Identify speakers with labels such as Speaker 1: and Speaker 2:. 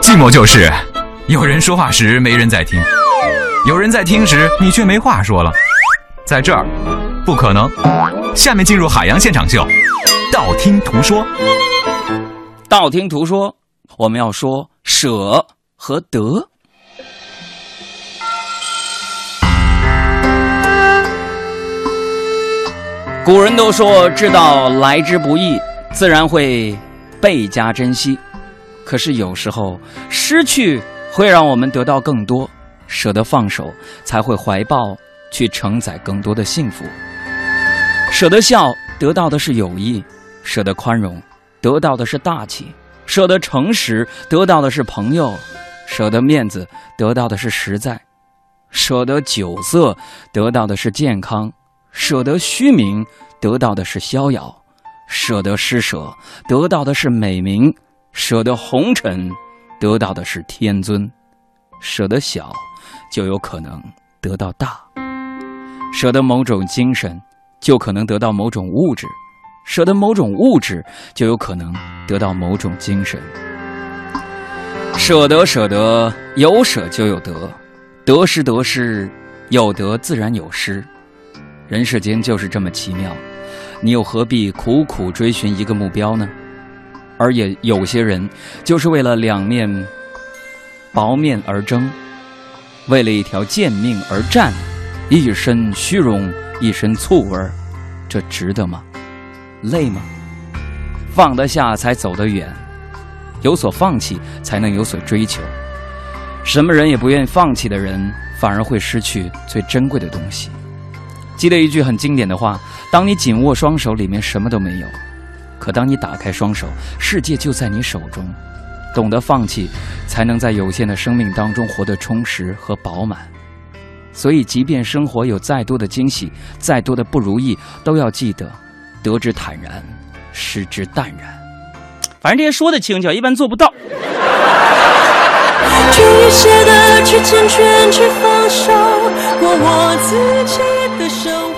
Speaker 1: 寂寞就是有人说话时没人在听，有人在听时你却没话说了。在这儿，不可能。下面进入海洋现场秀，道听途说。
Speaker 2: 道听途说，我们要说舍和得。古人都说，知道来之不易，自然会倍加珍惜。可是有时候，失去会让我们得到更多，舍得放手，才会怀抱去承载更多的幸福。舍得笑，得到的是友谊；舍得宽容，得到的是大气；舍得诚实，得到的是朋友；舍得面子，得到的是实在；舍得酒色，得到的是健康；舍得虚名，得到的是逍遥；舍得施舍，得到的是美名；舍得红尘，得到的是天尊；舍得小，就有可能得到大；舍得某种精神。就可能得到某种物质，舍得某种物质，就有可能得到某种精神。舍得，舍得，有舍就有得，得失，得失，有得自然有失。人世间就是这么奇妙，你又何必苦苦追寻一个目标呢？而也有些人就是为了两面薄面而争，为了一条贱命而战，一身虚荣。一身醋味儿，这值得吗？累吗？放得下才走得远，有所放弃才能有所追求。什么人也不愿意放弃的人，反而会失去最珍贵的东西。记得一句很经典的话：当你紧握双手，里面什么都没有；可当你打开双手，世界就在你手中。懂得放弃，才能在有限的生命当中活得充实和饱满。所以，即便生活有再多的惊喜，再多的不如意，都要记得，得之坦然，失之淡然。反正这些说的轻巧，一般做不到。去去放手，过我自己的手。